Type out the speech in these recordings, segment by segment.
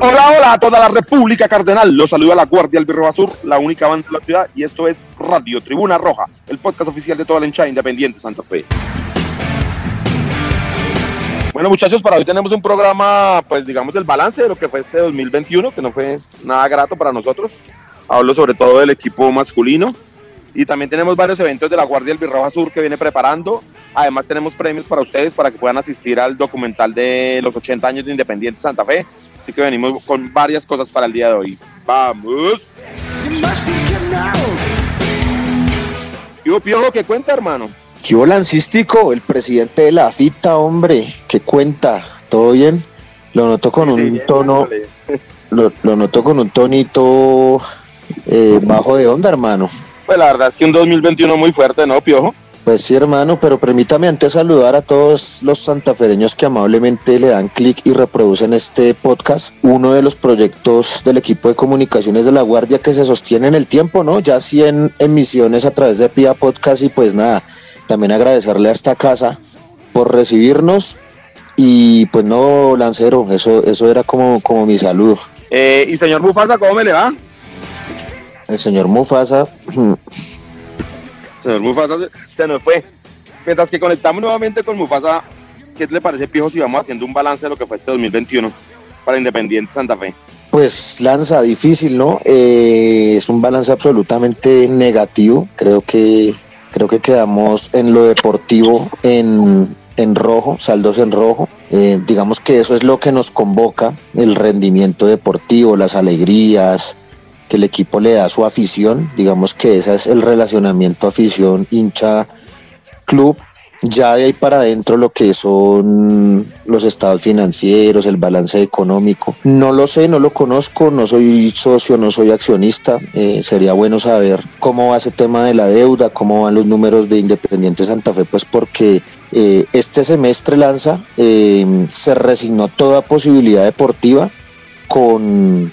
Hola, hola a toda la República Cardenal. Los saluda la Guardia Albirroja Sur, la única banda de la ciudad, y esto es Radio Tribuna Roja, el podcast oficial de toda la hinchada independiente Santa Fe. Bueno, muchachos, para hoy tenemos un programa, pues digamos, del balance de lo que fue este 2021, que no fue nada grato para nosotros. Hablo sobre todo del equipo masculino. Y también tenemos varios eventos de la Guardia Albirroja Sur que viene preparando. Además tenemos premios para ustedes para que puedan asistir al documental de los 80 años de Independiente Santa Fe. Así que venimos con varias cosas para el día de hoy. ¡Vamos! ¿Qué Piojo? ¿Qué cuenta, hermano? ¿Qué lancístico? El presidente de la FITA, hombre. ¿Qué cuenta? ¿Todo bien? Lo noto con un bien, tono... Lo, lo noto con un tonito eh, bajo de onda, hermano. Pues la verdad es que un 2021 muy fuerte, ¿no, Piojo? Pues sí, hermano, pero permítame antes saludar a todos los santafereños que amablemente le dan clic y reproducen este podcast. Uno de los proyectos del equipo de comunicaciones de la Guardia que se sostiene en el tiempo, ¿no? Ya 100 emisiones a través de Pia Podcast y pues nada, también agradecerle a esta casa por recibirnos y pues no, Lancero, eso, eso era como, como mi saludo. Eh, y señor Bufasa, ¿cómo me le va? El señor Mufasa, Señor Mufasa se, nos fue. Mientras que conectamos nuevamente con Mufasa, ¿qué le parece, Piojo, si vamos haciendo un balance de lo que fue este 2021 para Independiente Santa Fe? Pues lanza difícil, ¿no? Eh, es un balance absolutamente negativo. Creo que creo que quedamos en lo deportivo en, en rojo, saldos en rojo. Eh, digamos que eso es lo que nos convoca, el rendimiento deportivo, las alegrías que el equipo le da su afición. Digamos que ese es el relacionamiento afición hincha club. Ya de ahí para adentro lo que son los estados financieros, el balance económico. No lo sé, no lo conozco, no soy socio, no soy accionista. Eh, sería bueno saber cómo va ese tema de la deuda, cómo van los números de Independiente Santa Fe, pues porque eh, este semestre lanza, eh, se resignó toda posibilidad deportiva con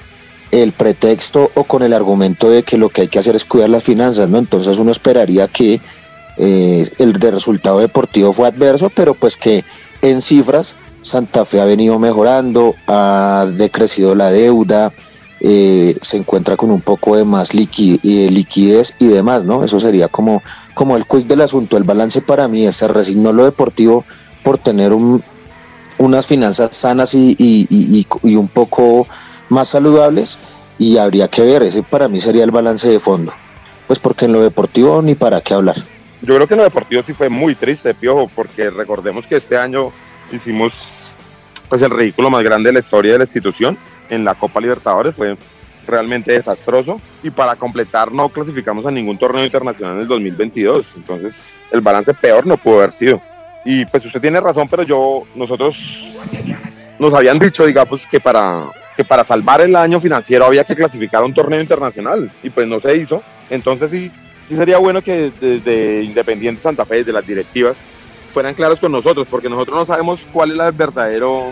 el pretexto o con el argumento de que lo que hay que hacer es cuidar las finanzas, ¿no? Entonces uno esperaría que eh, el de resultado deportivo fue adverso, pero pues que en cifras Santa Fe ha venido mejorando, ha decrecido la deuda, eh, se encuentra con un poco de más eh, liquidez y demás, ¿no? Eso sería como, como el quick del asunto. El balance para mí es se resignó lo deportivo por tener un, unas finanzas sanas y un poco más saludables y habría que ver, ese para mí sería el balance de fondo. Pues porque en lo deportivo ni para qué hablar. Yo creo que en lo deportivo sí fue muy triste, Piojo, porque recordemos que este año hicimos pues el ridículo más grande de la historia de la institución en la Copa Libertadores, fue realmente desastroso y para completar no clasificamos a ningún torneo internacional en el 2022, entonces el balance peor no pudo haber sido. Y pues usted tiene razón, pero yo, nosotros nos habían dicho, digamos, que para, que para salvar el año financiero había que clasificar a un torneo internacional y pues no se hizo. Entonces sí, sí sería bueno que desde Independiente Santa Fe, desde las directivas, fueran claros con nosotros, porque nosotros no sabemos cuál es la, verdadero,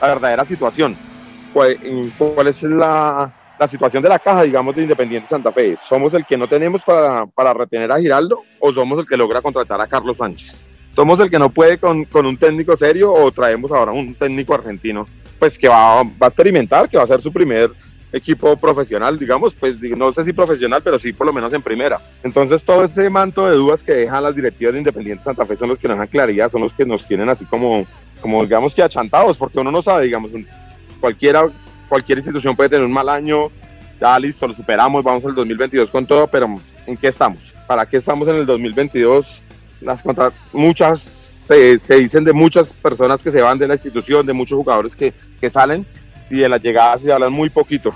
la verdadera situación, cuál, cuál es la, la situación de la caja, digamos, de Independiente Santa Fe. ¿Somos el que no tenemos para, para retener a Giraldo o somos el que logra contratar a Carlos Sánchez? ¿Somos el que no puede con, con un técnico serio o traemos ahora un técnico argentino? Pues que va, va a experimentar, que va a ser su primer equipo profesional, digamos, pues no sé si profesional, pero sí por lo menos en primera. Entonces todo ese manto de dudas que dejan las directivas de Independiente Santa Fe son los que nos dan claridad, son los que nos tienen así como, como digamos que achantados, porque uno no sabe, digamos, cualquiera, cualquier institución puede tener un mal año, ya listo, lo superamos, vamos al 2022 con todo, pero ¿en qué estamos? ¿Para qué estamos en el 2022? Las contra muchas se, dicen de muchas personas que se van de la institución, de muchos jugadores que, que salen y de las llegadas se hablan muy poquito.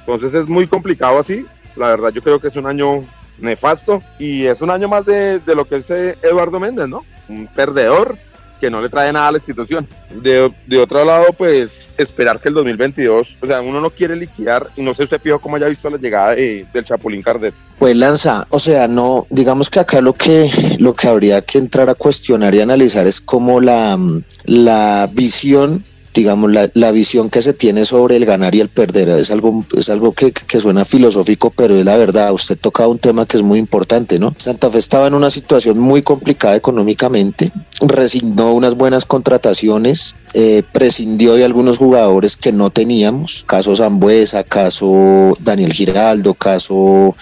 Entonces es muy complicado así. La verdad yo creo que es un año nefasto y es un año más de, de lo que es eh, Eduardo Méndez, ¿no? Un perdedor que no le trae nada a la institución. De, de, otro lado, pues esperar que el 2022, o sea, uno no quiere liquidar, y no sé usted, Pijo, cómo haya visto la llegada del Chapulín Cardet. Pues Lanza, o sea, no, digamos que acá lo que, lo que habría que entrar a cuestionar y analizar es como la, la visión digamos, la, la, visión que se tiene sobre el ganar y el perder. Es algo, es algo que, suena filosófico, pero es la verdad. Usted toca un tema que es muy importante, ¿no? Santa Fe estaba en una situación muy complicada económicamente, resignó unas buenas contrataciones, eh, prescindió de algunos jugadores que no teníamos, caso Zambuesa, caso Daniel Giraldo, caso...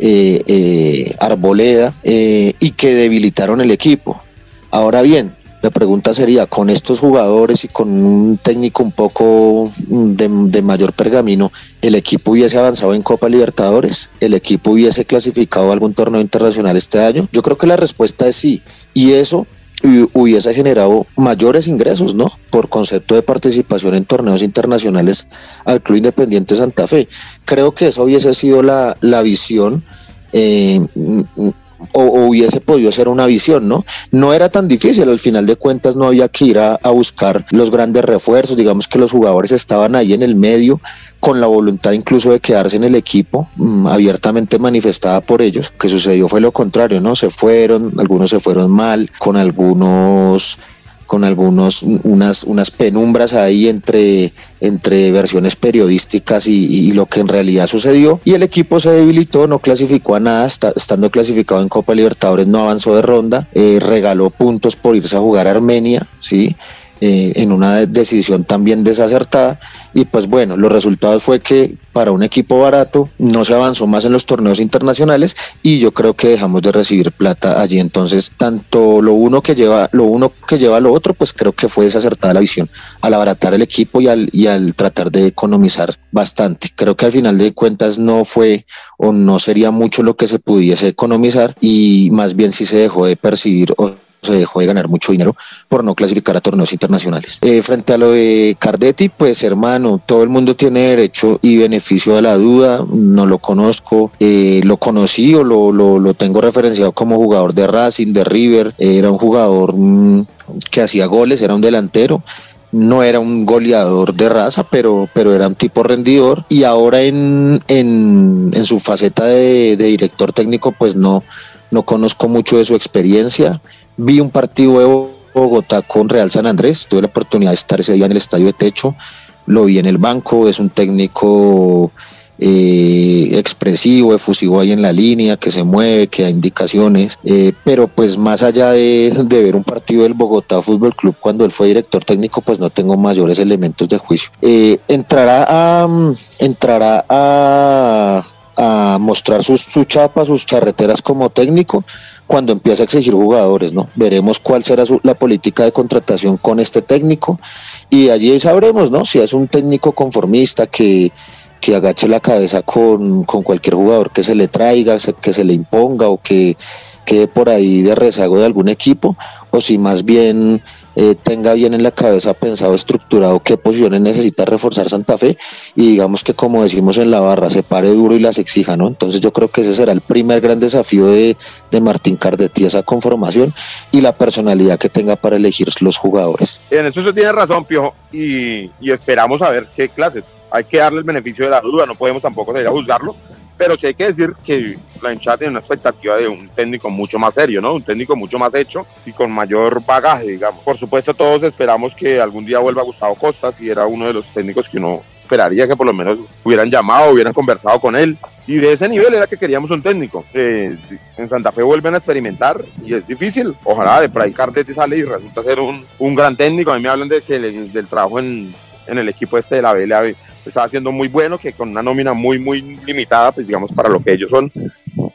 Eh, eh, Arboleda y que debilitaron el equipo. Ahora bien, la pregunta sería, con estos jugadores y con un técnico un poco de, mayor pergamino, ¿el equipo hubiese avanzado en Copa Libertadores? ¿El equipo hubiese clasificado a algún torneo internacional este año? Yo creo que la respuesta es sí. Y eso hubiese generado mayores ingresos, ¿no? Por concepto de participación en torneos internacionales al Club Independiente Santa Fe. Creo que esa hubiese sido la, la visión. Eh, o, hubiese podido ser una visión, ¿no? No era tan difícil, al final de cuentas no había que ir a, buscar los grandes refuerzos, digamos que los jugadores estaban ahí en el medio con la voluntad incluso de quedarse en el equipo, mm, abiertamente manifestada por ellos. Lo que sucedió fue lo contrario, ¿no? Se fueron, algunos se fueron mal, con algunos con algunos unas unas penumbras ahí entre entre versiones periodísticas y, lo que en realidad sucedió. Y el equipo se debilitó no clasificó a nada estando clasificado en Copa Libertadores no avanzó de ronda eh, regaló puntos por irse a jugar a Armenia sí eh, en una decisión también desacertada y pues bueno, los resultados fue que para un equipo barato no se avanzó más en los torneos internacionales y yo creo que dejamos de recibir plata allí, entonces tanto lo uno que lleva lo uno que lleva lo otro, pues creo que fue desacertada la visión al abaratar el equipo y al, y al tratar de economizar bastante. Creo que al final de cuentas no fue o no sería mucho lo que se pudiese economizar y más bien si se dejó de percibir se dejó de ganar mucho dinero por no clasificar a torneos internacionales. Eh, frente a lo de Cardetti, pues hermano, todo el mundo tiene derecho y beneficio a la duda, no lo conozco, eh, lo conocí o lo, lo, tengo referenciado como jugador de Racing, de River, era un jugador mm, que hacía goles, era un delantero no era un goleador de raza, pero, pero era un tipo rendidor. Y ahora en, en, en su faceta de, de, director técnico, pues no, no conozco mucho de su experiencia. Vi un partido de Bogotá con Real San Andrés, tuve la oportunidad de estar ese día en el estadio de techo, lo vi en el banco, es un técnico eh, expresivo, efusivo ahí en la línea, que se mueve, que da indicaciones, eh, pero pues más allá de, ver un partido del Bogotá Fútbol Club cuando él fue director técnico, pues no tengo mayores elementos de juicio. Eh, entrará a, entrará a, a mostrar sus, su chapa, sus charreteras como técnico, cuando empieza a exigir jugadores, ¿no? Veremos cuál será la política de contratación con este técnico y allí sabremos, ¿no? Si es un técnico conformista que, que agache la cabeza con, con cualquier jugador que se le traiga, que se le imponga o que quede por ahí de rezago de algún equipo, o si más bien eh, tenga bien en la cabeza pensado, estructurado qué posiciones necesita reforzar Santa Fe y digamos que como decimos en la barra, se pare duro y las exija, ¿no? Entonces yo creo que ese será el primer gran desafío de, de Martín Cardetti, esa conformación y la personalidad que tenga para elegir los jugadores. En eso se tiene razón, Piojo, y, y esperamos a ver qué clase. Hay que darle el beneficio de la duda, no podemos tampoco salir a juzgarlo, pero sí hay que decir que la hinchada tiene una expectativa de un técnico mucho más serio, ¿no? Un técnico mucho más hecho y con mayor bagaje, digamos. Por supuesto, todos esperamos que algún día vuelva Gustavo Costas y era uno de los técnicos que uno esperaría que por lo menos hubieran llamado, hubieran conversado con él. Y de ese nivel era que queríamos un técnico. Eh, en Santa Fe vuelven a experimentar y es difícil. Ojalá de por ahí Cardetti sale y resulta ser un, un gran técnico. A mí me hablan de que del trabajo en, en el equipo este de la BLA estaba haciendo muy bueno, que con una nómina muy, muy limitada, pues digamos, para lo que ellos son,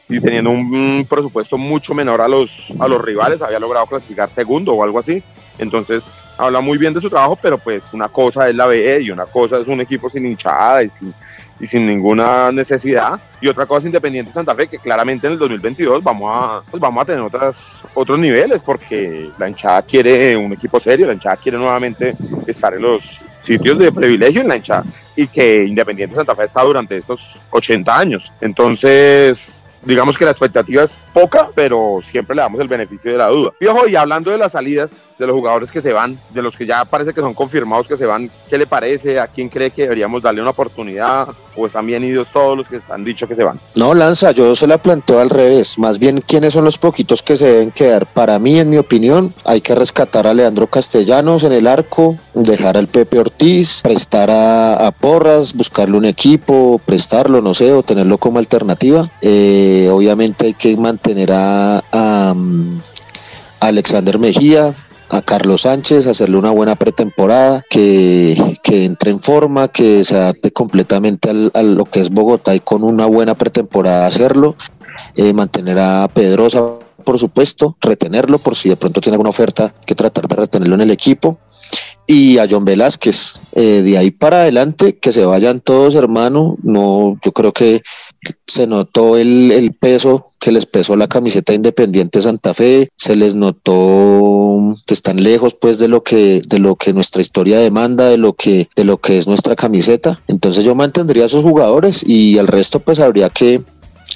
y teniendo un presupuesto mucho menor a los, a los rivales, había logrado clasificar segundo o algo así. Entonces, habla muy bien de su trabajo, pero pues una cosa es la B y una cosa es un equipo sin hinchada y sin, y sin ninguna necesidad. Y otra cosa es Independiente Santa Fe, que claramente en el 2022 vamos a, pues vamos a tener otras, otros niveles, porque la hinchada quiere un equipo serio, la hinchada quiere nuevamente estar en los sitios de privilegio en la hinchada y que Independiente Santa Fe está durante estos 80 años. Entonces, digamos que la expectativa es poca, pero siempre le damos el beneficio de la duda. Piojo, y hablando de las salidas, de los jugadores que se van, de los que ya parece que son confirmados que se van, ¿qué le parece? ¿A quién cree que deberíamos darle una oportunidad? ¿O están bien idos todos los que han dicho que se van? No, Lanza, yo se la planteo al revés. Más bien, ¿quiénes son los poquitos que se deben quedar? Para mí, en mi opinión, hay que rescatar a Leandro Castellanos en el arco, dejar al Pepe Ortiz, prestar a, Porras, buscarle un equipo, prestarlo, no sé, o tenerlo como alternativa. Eh, obviamente hay que mantener a, a mm, Alexander Mejía, a Carlos Sánchez, hacerle una buena pretemporada, que, que entre en forma, que se adapte completamente a lo que es Bogotá y con una buena pretemporada hacerlo, eh, mantener a Pedrosa por supuesto, retenerlo por si de pronto tiene alguna oferta, que tratar de retenerlo en el equipo. Y a John Velázquez, eh, de ahí para adelante, que se vayan todos, hermano. No, yo creo que se notó el, el, peso que les pesó la camiseta Independiente Santa Fe, se les notó que están lejos pues de lo que de lo que nuestra historia demanda, de lo que de lo que es nuestra camiseta. Entonces yo mantendría a esos jugadores y al resto pues habría que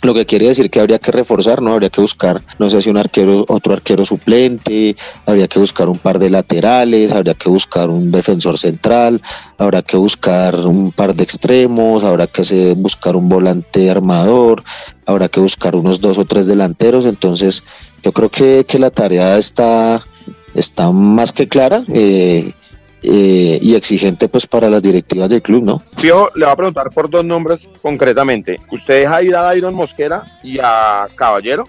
lo que quiere decir que habría que reforzar, ¿no? Habría que buscar, no sé si un arquero, otro arquero suplente, habría que buscar un par de laterales, habría que buscar un defensor central, habrá que buscar un par de extremos, habrá que buscar un volante armador, habrá que buscar unos dos o tres delanteros. Entonces, yo creo que, que la tarea está, está más que clara. Eh, eh, y exigente pues para las directivas del club, ¿no? Fío, le va a preguntar por dos nombres concretamente. ¿Usted deja ir a Dairon Mosquera y a Caballero?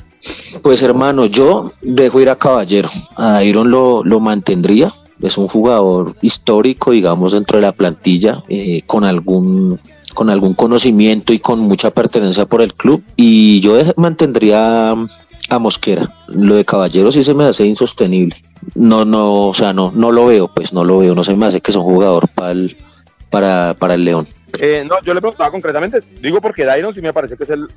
Pues hermano, yo dejo ir a Caballero. A Dairon lo, lo mantendría. Es un jugador histórico, digamos, dentro de la plantilla, eh, con algún con algún conocimiento y con mucha pertenencia por el club. Y yo mantendría a Mosquera. Lo de Caballero sí se me hace insostenible no, no, o sea, no, no lo veo, pues no lo veo, no se me hace que es un jugador para el, para, para el León. Eh, no, yo le preguntaba concretamente, digo porque Dairon sí me parece que es el,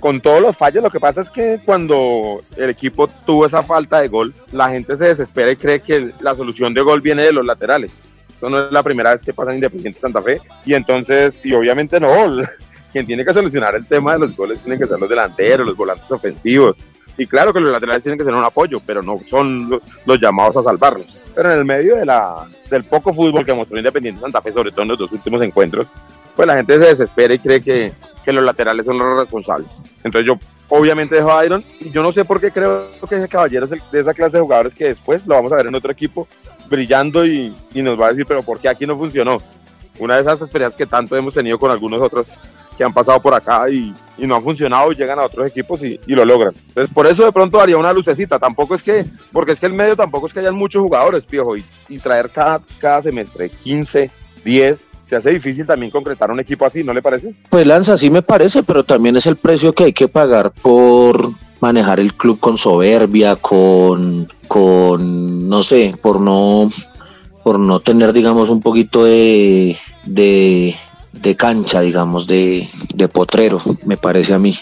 con todos los fallos, lo que pasa es que cuando el equipo tuvo esa falta de gol, la gente se desespera y cree que la solución de gol viene de los laterales. Esto no es la primera vez que pasa en Independiente Santa Fe. Y entonces, y obviamente no, quien tiene que solucionar el tema de los goles tienen que ser los delanteros, los volantes ofensivos. Y claro que los laterales tienen que ser un apoyo, pero no son los, llamados a salvarlos. Pero en el medio de la, del poco fútbol que mostró Independiente Santa Fe, sobre todo en los dos últimos encuentros, pues la gente se desespera y cree que, que los laterales son los responsables. Entonces yo obviamente dejo a Iron y yo no sé por qué creo que ese caballero es de esa clase de jugadores que después lo vamos a ver en otro equipo brillando y, y nos va a decir, pero ¿por qué aquí no funcionó? Una de esas experiencias que tanto hemos tenido con algunos otros que han pasado por acá y, no han funcionado y llegan a otros equipos y, lo logran. Entonces, por eso de pronto haría una lucecita. Tampoco es que, porque es que el medio tampoco es que hayan muchos jugadores, piojo, y, traer cada, cada semestre 15, 10, se hace difícil también concretar un equipo así, ¿no le parece? Pues Lanza, sí me parece, pero también es el precio que hay que pagar por manejar el club con soberbia, con, con no sé, por no, por no tener, digamos, un poquito de de cancha, digamos, de, de potrero, me parece a mí.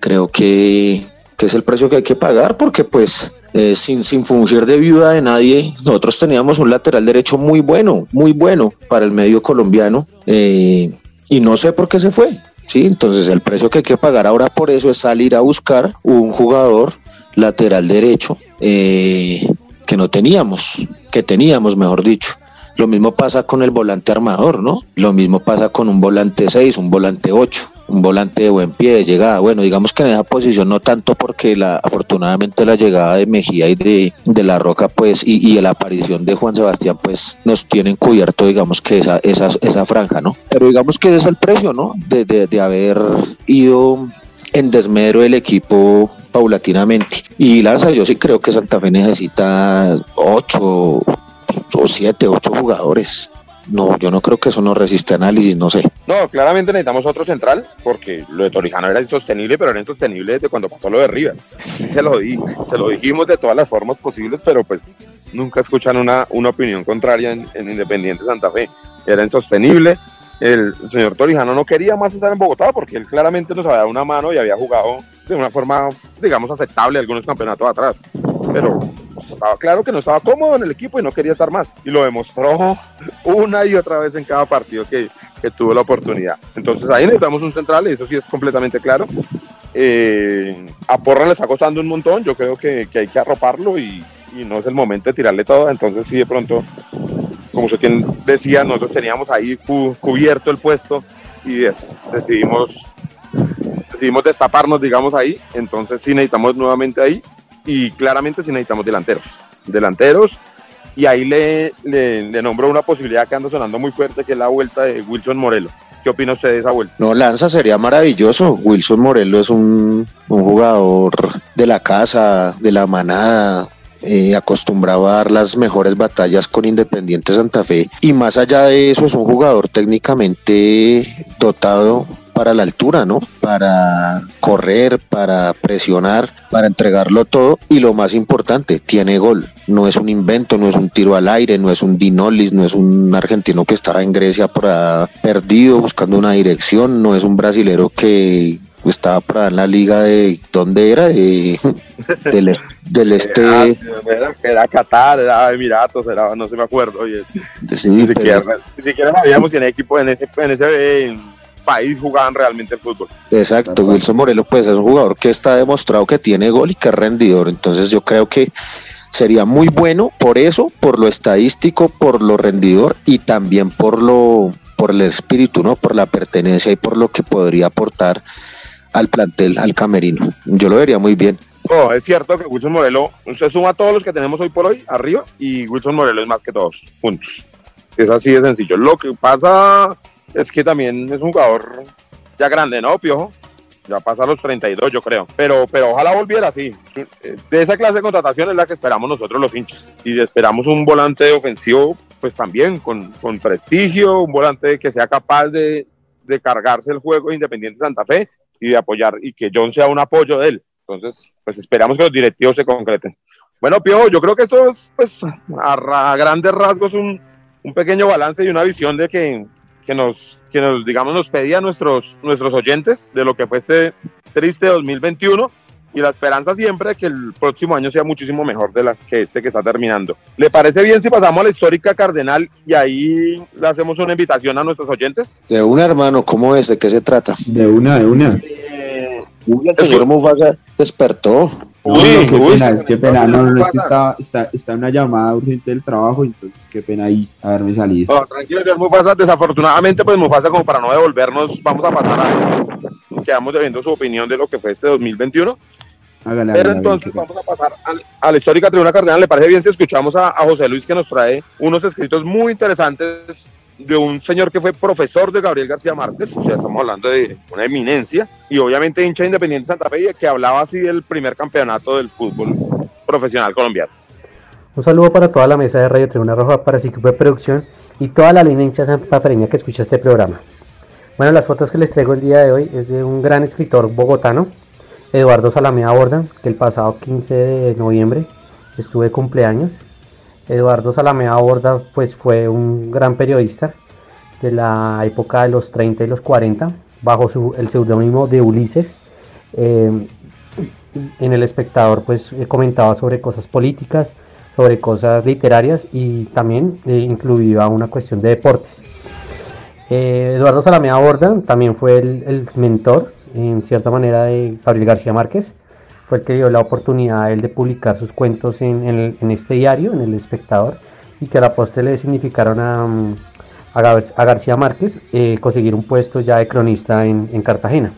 Creo que, que, es el precio que hay que pagar porque pues eh, sin, sin fungir de viuda de nadie, nosotros teníamos un lateral derecho muy bueno, muy bueno para el medio colombiano eh, y no sé por qué se fue. Sí, entonces el precio que hay que pagar ahora por eso es salir a buscar un jugador lateral derecho eh, que no teníamos, que teníamos, mejor dicho. Lo mismo pasa con el volante armador, ¿no? Lo mismo pasa con un volante 6, un volante 8, un volante de buen pie, de llegada. Bueno, digamos que en esa posición no tanto porque la, afortunadamente la llegada de Mejía y de, de La Roca, pues, y, y, la aparición de Juan Sebastián, pues, nos tienen cubierto, digamos que esa, esa, esa franja, ¿no? Pero digamos que ese es el precio, ¿no? De, de, de haber ido en desmedro el equipo paulatinamente. Y Lanza, yo sí creo que Santa Fe necesita ocho o siete, ocho jugadores. No, yo no creo que eso no resiste análisis, no sé. No, claramente necesitamos otro central, porque lo de Torijano era insostenible, pero era insostenible desde cuando pasó lo de River. Se lo, di, se lo dijimos de todas las formas posibles, pero pues nunca escuchan una, una opinión contraria en, en Independiente Santa Fe. Era insostenible. El señor Torijano no quería más estar en Bogotá porque él claramente nos había dado una mano y había jugado de una forma, digamos, aceptable algunos campeonatos atrás. Pero estaba claro que no estaba cómodo en el equipo y no quería estar más. Y lo demostró una y otra vez en cada partido que, que tuvo la oportunidad. Entonces ahí necesitamos un central y eso sí es completamente claro. Eh, a Porra le está costando un montón, yo creo que, hay que arroparlo y, no es el momento de tirarle todo, entonces sí de pronto, como usted decía, nosotros teníamos ahí cubierto el puesto y decidimos, decidimos destaparnos, digamos, ahí, entonces sí necesitamos nuevamente ahí y claramente sí necesitamos delanteros, delanteros y ahí le, le, nombro una posibilidad que anda sonando muy fuerte, que es la vuelta de Wilson Morelo. ¿Qué opina usted de esa vuelta? No, Lanza sería maravilloso. Wilson Morelo es un, jugador de la casa, de la manada, eh, acostumbrado a dar las mejores batallas con Independiente Santa Fe. Y más allá de eso, es un jugador técnicamente dotado para la altura, ¿no? Para correr, para presionar, para entregarlo todo y lo más importante, tiene gol. No es un invento, no es un tiro al aire, no es un Dinolis, no es un argentino que estaba en Grecia por perdido buscando una dirección, no es un brasilero que estaba para en la liga de ¿dónde era? De, del, del este era, Qatar, era Emiratos, era no se me acuerdo. Oye, sí, ni, siquiera, ni siquiera sabíamos si en equipo en ese, en ese país jugaban realmente el fútbol. Exacto, Wilson Morelos pues es un jugador que está demostrado que tiene gol y que es rendidor, entonces yo creo que sería muy bueno por eso, por lo estadístico, por lo rendidor y también por lo por el espíritu, ¿no? Por la pertenencia y por lo que podría aportar al plantel, al camerino. Yo lo vería muy bien. Oh, es cierto que Wilson Morelo, usted suma a todos los que tenemos hoy por hoy arriba y Wilson Morelo es más que todos juntos. Es así de sencillo. Lo que pasa es que también es un jugador ya grande, ¿no, Piojo? Ya pasa a los 32, yo creo. Pero, pero ojalá volviera así. De esa clase de contratación es la que esperamos nosotros los hinchas. Y esperamos un volante ofensivo, pues también con, con prestigio, un volante que sea capaz de, de cargarse el juego Independiente Santa Fe y de apoyar, y que John sea un apoyo de él. Entonces, pues esperamos que los directivos se concreten. Bueno, Piojo, yo creo que esto es, pues, a, grandes rasgos un, un pequeño balance y una visión de que que nos, que nos digamos, nos pedía nuestros, nuestros oyentes de lo que fue este triste 2021 y la esperanza siempre de que el próximo año sea muchísimo mejor de la que este que está terminando. ¿Le parece bien si pasamos a la histórica Cardenal y ahí le hacemos una invitación a nuestros oyentes? De una, hermano, ¿cómo es? ¿De qué se trata? De una, de una. Eh, el señor Mufasa despertó. Uy, qué pena, qué pena. No, no, es que está, está, está una llamada urgente del trabajo, entonces qué pena ahí haberme salido. No, tranquilo, señor Mufasa. Desafortunadamente, pues Mufasa, como para no devolvernos, vamos a pasar a. Quedamos debiendo su opinión de lo que fue este 2021. Hágale, Pero entonces vamos a pasar a, la histórica tribuna cardenal. ¿Le parece bien si escuchamos a, a José Luis que nos trae unos escritos muy interesantes de un señor que fue profesor de Gabriel García Márquez, o sea, estamos hablando de una eminencia, y obviamente hincha Independiente Santa Fe, que hablaba así del primer campeonato del fútbol profesional colombiano. Un saludo para toda la mesa de Radio Tribuna Roja, para de producción y toda la línea hincha santafereña que escucha este programa. Bueno, las fotos que les traigo el día de hoy es de un gran escritor bogotano, Eduardo Salamea Borda, que el pasado 15 de noviembre estuve cumpleaños Eduardo Salamea Borda pues fue un gran periodista de la época de los 30 y los 40 bajo el seudónimo de Ulises. Eh, en El Espectador pues comentaba sobre cosas políticas, sobre cosas literarias y también eh, incluía una cuestión de deportes. Eh, Eduardo Salamea Borda también fue el mentor en cierta manera de Gabriel García Márquez fue el que dio la oportunidad a él de publicar sus cuentos en, este diario, en El Espectador, y que a la postre le significaron a, a, García Márquez eh, conseguir un puesto ya de cronista en, Cartagena.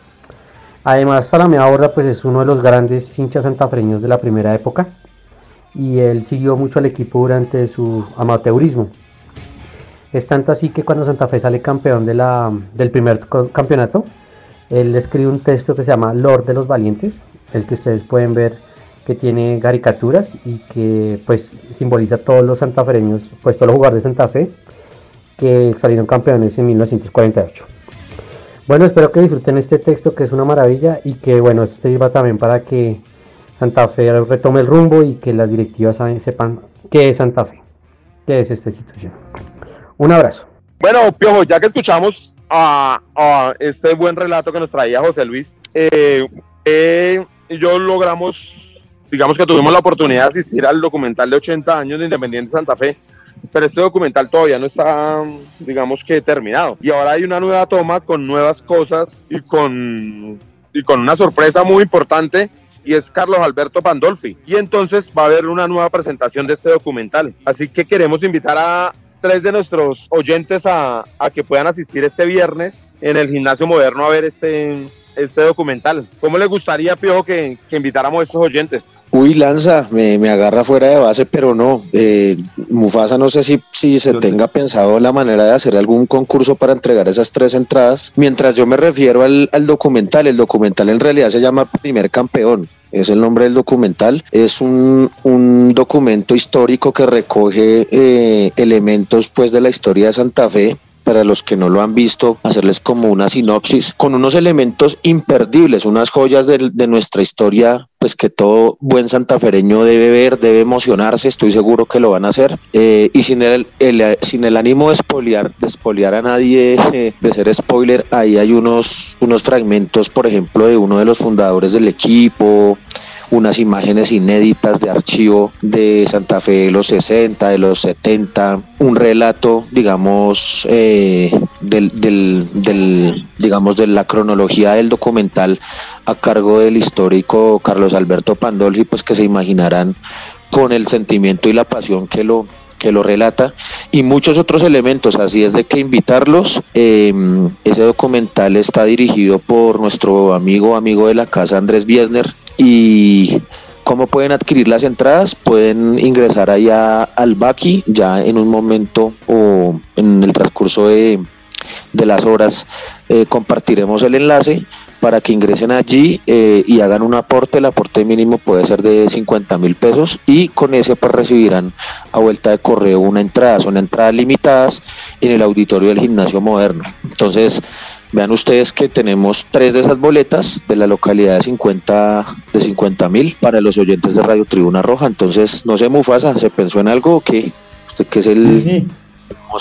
Además, Salamea Borda pues, es uno de los grandes hinchas santafreños de la primera época y él siguió mucho al equipo durante su amateurismo. Es tanto así que cuando Santa Fe sale campeón de la, del primer campeonato, él escribe un texto que se llama Lord de los Valientes, el que ustedes pueden ver que tiene caricaturas y que pues simboliza todos los santafereños, pues todos los jugadores de Santa Fe que salieron campeones en 1948. Bueno, espero que disfruten este texto que es una maravilla y que bueno, esto sirva también para que Santa Fe retome el rumbo y que las directivas sepan qué es Santa Fe, qué es esta institución. Un abrazo. Bueno, Piojo, ya que escuchamos a, este buen relato que nos traía José Luis, eh, eh yo logramos, digamos que tuvimos la oportunidad de asistir al documental de 80 años de Independiente Santa Fe, pero este documental todavía no está, digamos que terminado. Y ahora hay una nueva toma con nuevas cosas y con y con una sorpresa muy importante y es Carlos Alberto Pandolfi. Y entonces va a haber una nueva presentación de este documental. Así que queremos invitar a tres de nuestros oyentes a, a que puedan asistir este viernes en el gimnasio moderno a ver este, este documental. ¿Cómo les gustaría, Piojo, que, que invitáramos a estos oyentes? Uy, Lanza, me, me agarra fuera de base, pero no. Eh, Mufasa, no sé si, si se tenga pensado la manera de hacer algún concurso para entregar esas tres entradas. Mientras yo me refiero al, al documental, el documental en realidad se llama Primer Campeón es el nombre del documental. Es un, un documento histórico que recoge eh, elementos pues de la historia de Santa Fe para los que no lo han visto, hacerles como una sinopsis con unos elementos imperdibles, unas joyas de, nuestra historia pues que todo buen santafereño debe ver, debe emocionarse, estoy seguro que lo van a hacer. Eh, y sin el, sin el ánimo de espoliar, de a nadie, eh, de ser spoiler, ahí hay unos, unos fragmentos, por ejemplo, de uno de los fundadores del equipo, unas imágenes inéditas de archivo de Santa Fe de los 60, de los 70, un relato, digamos, eh, del, del, del, digamos, de la cronología del documental a cargo del histórico Carlos Alberto Pandolfi, pues que se imaginarán con el sentimiento y la pasión que lo, que lo relata y muchos otros elementos. Así es de que invitarlos. Eh, ese documental está dirigido por nuestro amigo, amigo de la casa Andrés Biesner y ¿Cómo pueden adquirir las entradas? Pueden ingresar allá al Baki ya en un momento o en el transcurso de, de las horas eh, compartiremos el enlace para que ingresen allí eh, y hagan un aporte. El aporte mínimo puede ser de 50 mil pesos y con ese pues recibirán a vuelta de correo una entrada. Son entradas limitadas en el auditorio del gimnasio moderno. Entonces, vean ustedes que tenemos tres de esas boletas de la localidad de 50 de 50 mil para los oyentes de Radio Tribuna Roja. Entonces, no sé, Mufasa, ¿se pensó en algo? que ¿Usted qué es el...? Sí, sí.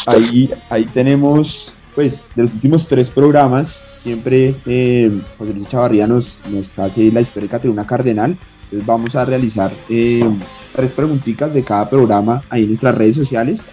Ahí, ahí tenemos, pues, de los últimos tres programas, siempre eh, José Luis Chavarría nos, nos hace la histórica Tribuna Cardenal. Entonces vamos a realizar eh, tres preguntitas de cada programa ahí en nuestras redes sociales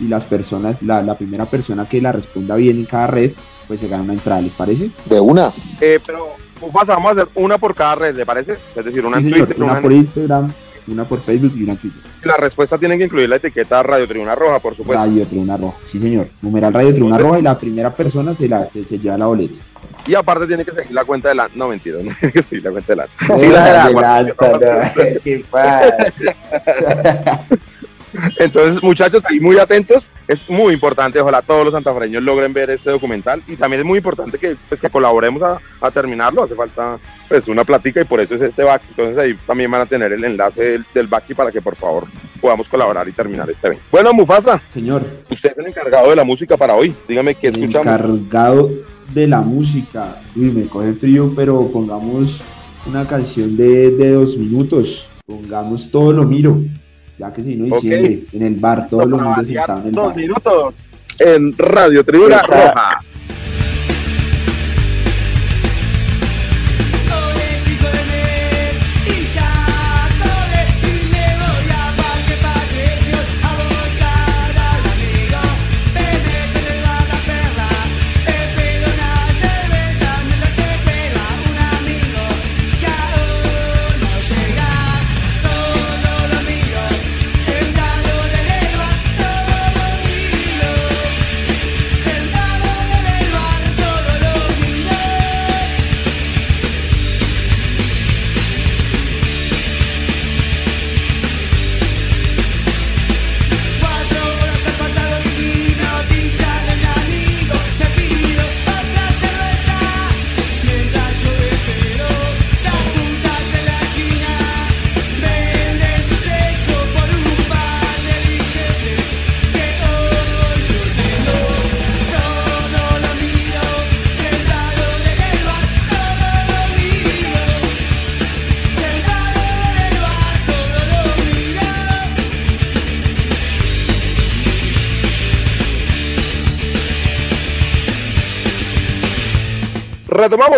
y las personas, la, la, primera persona que la responda bien en cada red, pues se gana una entrada, ¿les parece? De una. Eh, pero, Mufasa, vamos a hacer una por cada red, ¿le parece? Es decir, una sí, en señor, Twitter, una, una, por. Instagram, una por Facebook y una en Twitter. La respuesta tiene que incluir la etiqueta Radio Tribuna Roja, por supuesto. Radio Tribuna Roja, sí señor. Numeral Radio Tribuna Roja y la primera persona se, la, se, se lleva la boleta. Y aparte tiene que seguir la cuenta de la... No, mentira, no tiene que seguir la cuenta de la... Sí, la de la... Entonces, muchachos, ahí muy atentos. Es muy importante, ojalá todos los santafereños logren ver este documental. Y también es muy importante que, pues, que colaboremos a, a terminarlo. Hace falta pues una plática y por eso es este back. Entonces ahí también van a tener el enlace del, del back para que por favor podamos colaborar y terminar este evento. Bueno, Mufasa. Señor. Usted es el encargado de la música para hoy. Dígame qué escuchamos. Encargado de la música. Uy, me coge frío, pero pongamos una canción de, de dos minutos. Pongamos todo lo miro. Ya que si no diciembre, okay. en el bar, todo lo miro sentado en el dos bar. minutos en Radio Tribuna Roja.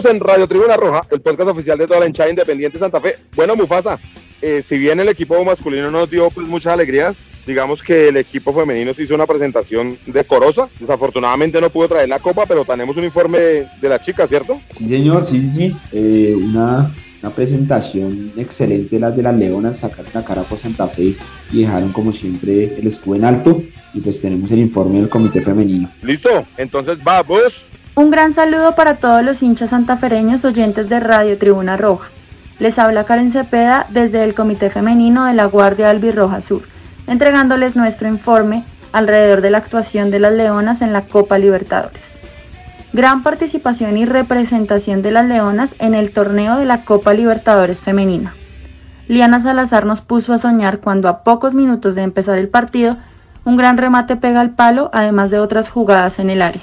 En Radio Tribuna Roja, el podcast oficial de toda la hinchada independiente Santa Fe. Bueno, Mufasa, eh, si bien el equipo masculino nos dio pues muchas alegrías, digamos que el equipo femenino se hizo una presentación decorosa. Desafortunadamente no pudo traer la copa, pero tenemos un informe de, la chica, ¿cierto? Sí, señor, sí, sí, sí. Eh, una, una, presentación excelente las de las Leonas, sacaron la cara por Santa Fe y dejaron como siempre el escudo en alto. Y pues tenemos el informe del comité femenino. Listo, entonces vamos. Un gran saludo para todos los hinchas santafereños oyentes de Radio Tribuna Roja. Les habla Karen Cepeda desde el Comité Femenino de la Guardia Albirroja Sur entregándoles nuestro informe alrededor de la actuación de las Leonas en la Copa Libertadores. Gran participación y representación de las Leonas en el torneo de la Copa Libertadores femenina. Liana Salazar nos puso a soñar cuando a pocos minutos de empezar el partido, un gran remate pega al palo, además de otras jugadas en el área.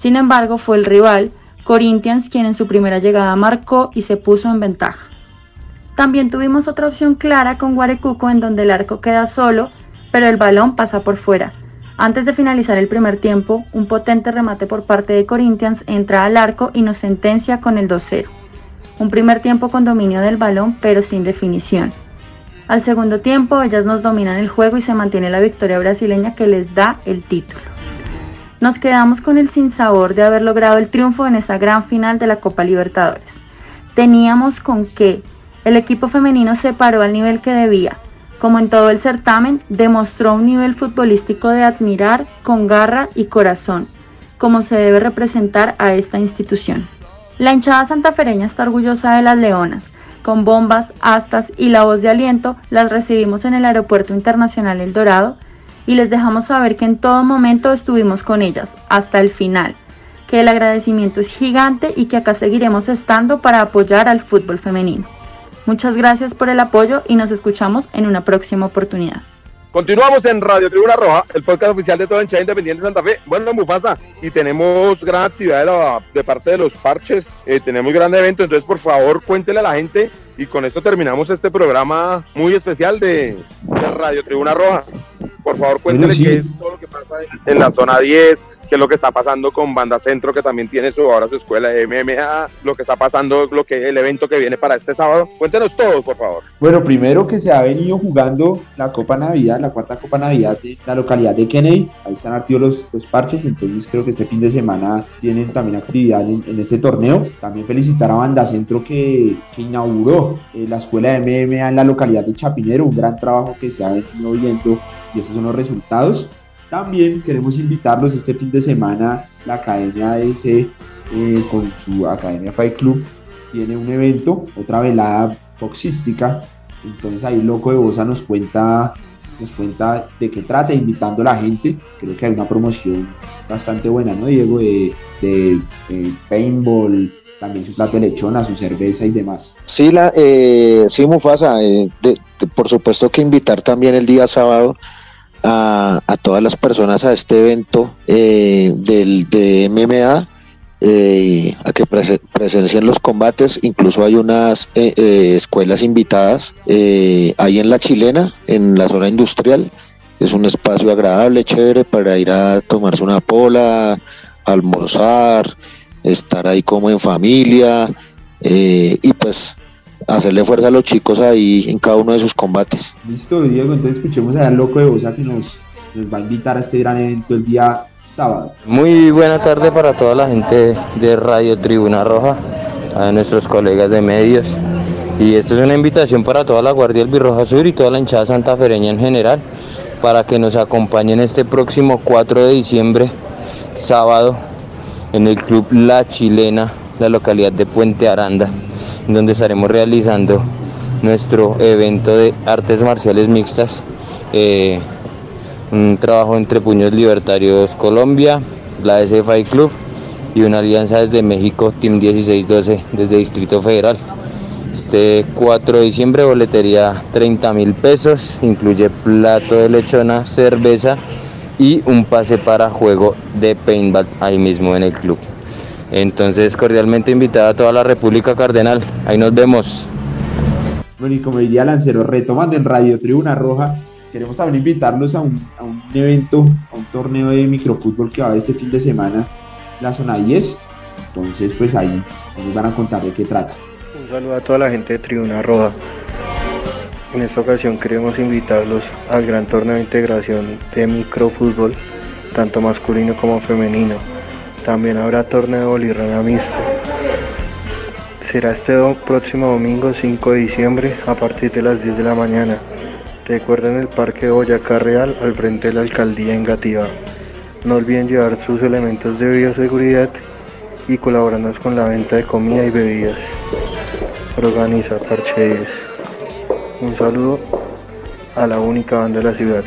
Sin embargo, fue el rival, Corinthians, quien en su primera llegada marcó y se puso en ventaja. También tuvimos otra opción clara con Guarecuco en donde el arco queda solo pero el balón pasa por fuera. Antes de finalizar el primer tiempo, un potente remate por parte de Corinthians entra al arco y nos sentencia con el 2-0. Un primer tiempo con dominio del balón, pero sin definición. Al segundo tiempo, ellas nos dominan el juego y se mantiene la victoria brasileña que les da el título. Nos quedamos con el sinsabor de haber logrado el triunfo en esa gran final de la Copa Libertadores. Teníamos con qué. El equipo femenino se paró al nivel que debía, como en todo el certamen, demostró un nivel futbolístico de admirar con garra y corazón, como se debe representar a esta institución. La hinchada santafereña está orgullosa de las leonas, con bombas, astas y la voz de aliento las recibimos en el Aeropuerto Internacional El Dorado y les dejamos saber que en todo momento estuvimos con ellas, hasta el final, que el agradecimiento es gigante y que acá seguiremos estando para apoyar al fútbol femenino. Muchas gracias por el apoyo y nos escuchamos en una próxima oportunidad. Continuamos en Radio Tribuna Roja, el podcast oficial de toda hinchada independiente de Santa Fe. Bueno, Mufasa, y tenemos gran actividad de, parte de los parches, eh, tenemos gran evento, entonces por favor cuéntele a la gente y con esto terminamos este programa muy especial de, Radio Tribuna Roja. Por favor, cuéntele qué es todo lo que pasa en la zona 10, qué es lo que está pasando con Banda Centro, que también tiene su, ahora su escuela de MMA, lo que está pasando, lo que el evento que viene para este sábado. Cuéntenos todo, por favor. Bueno, primero que se ha venido jugando la Copa Navidad, la cuarta Copa Navidad de la localidad de Kennedy. Ahí están activos los, parches, entonces creo que este fin de semana tienen también actividad en, este torneo. También felicitar a Banda Centro que, inauguró eh, la escuela de MMA en la localidad de Chapinero, un gran trabajo que se ha venido viendo y esos son los resultados. También queremos invitarlos este fin de semana, la Academia AS eh, con su Academia Fight Club tiene un evento, otra velada boxística. Entonces ahí Loco de Bosa nos cuenta, nos cuenta de qué trata, invitando a la gente. Creo que hay una promoción bastante buena, ¿no, Diego? De, de, paintball, también su plato de lechona, su cerveza y demás. Sí, la, eh, sí Mufasa, eh, por supuesto que invitar también el día sábado a, todas las personas a este evento eh, del, de MMA, eh, a que presencien los combates. Incluso hay unas eh, escuelas invitadas ahí en la chilena, en la zona industrial. Es un espacio agradable, chévere para ir a tomarse una pola, almorzar, estar ahí como en familia y pues hacerle fuerza a los chicos ahí en cada uno de sus combates. Listo, Diego, entonces escuchemos a Loco de Bosa que nos, nos va a invitar a este gran evento el día sábado. Muy buena tarde para toda la gente de Radio Tribuna Roja, a nuestros colegas de medios. Y esta es una invitación para toda la Guardia del Birroja Sur y toda la hinchada santafereña en general para que nos acompañen este próximo 4 de diciembre, sábado, en el Club La Chilena, la localidad de Puente Aranda donde estaremos realizando nuestro evento de artes marciales mixtas, eh, un trabajo entre Puños Libertarios Colombia, la SFI Club y una alianza desde México, Team 1612, desde Distrito Federal. Este 4 de diciembre, boletería 30 mil pesos, incluye plato de lechona, cerveza y un pase para juego de paintball ahí mismo en el club. Entonces, cordialmente invitada a toda la República Cardenal. Ahí nos vemos. Bueno, y como diría Lancero, retomando en Radio Tribuna Roja, queremos también invitarlos a un, evento, a un torneo de microfútbol que va a haber este fin de semana, la zona 10. Entonces, pues ahí nos van a contar de qué trata. Un saludo a toda la gente de Tribuna Roja. En esta ocasión queremos invitarlos al gran torneo de integración de microfútbol, tanto masculino como femenino. También habrá torneo de bolirrana mixto. Será este próximo domingo 5 de diciembre a partir de las 10 de la mañana. Recuerden el Parque Boyacá Real al frente de la alcaldía en Gativa. No olviden llevar sus elementos de bioseguridad y colaborarnos con la venta de comida y bebidas. Organiza Parche 10. Un saludo a la única banda de la ciudad.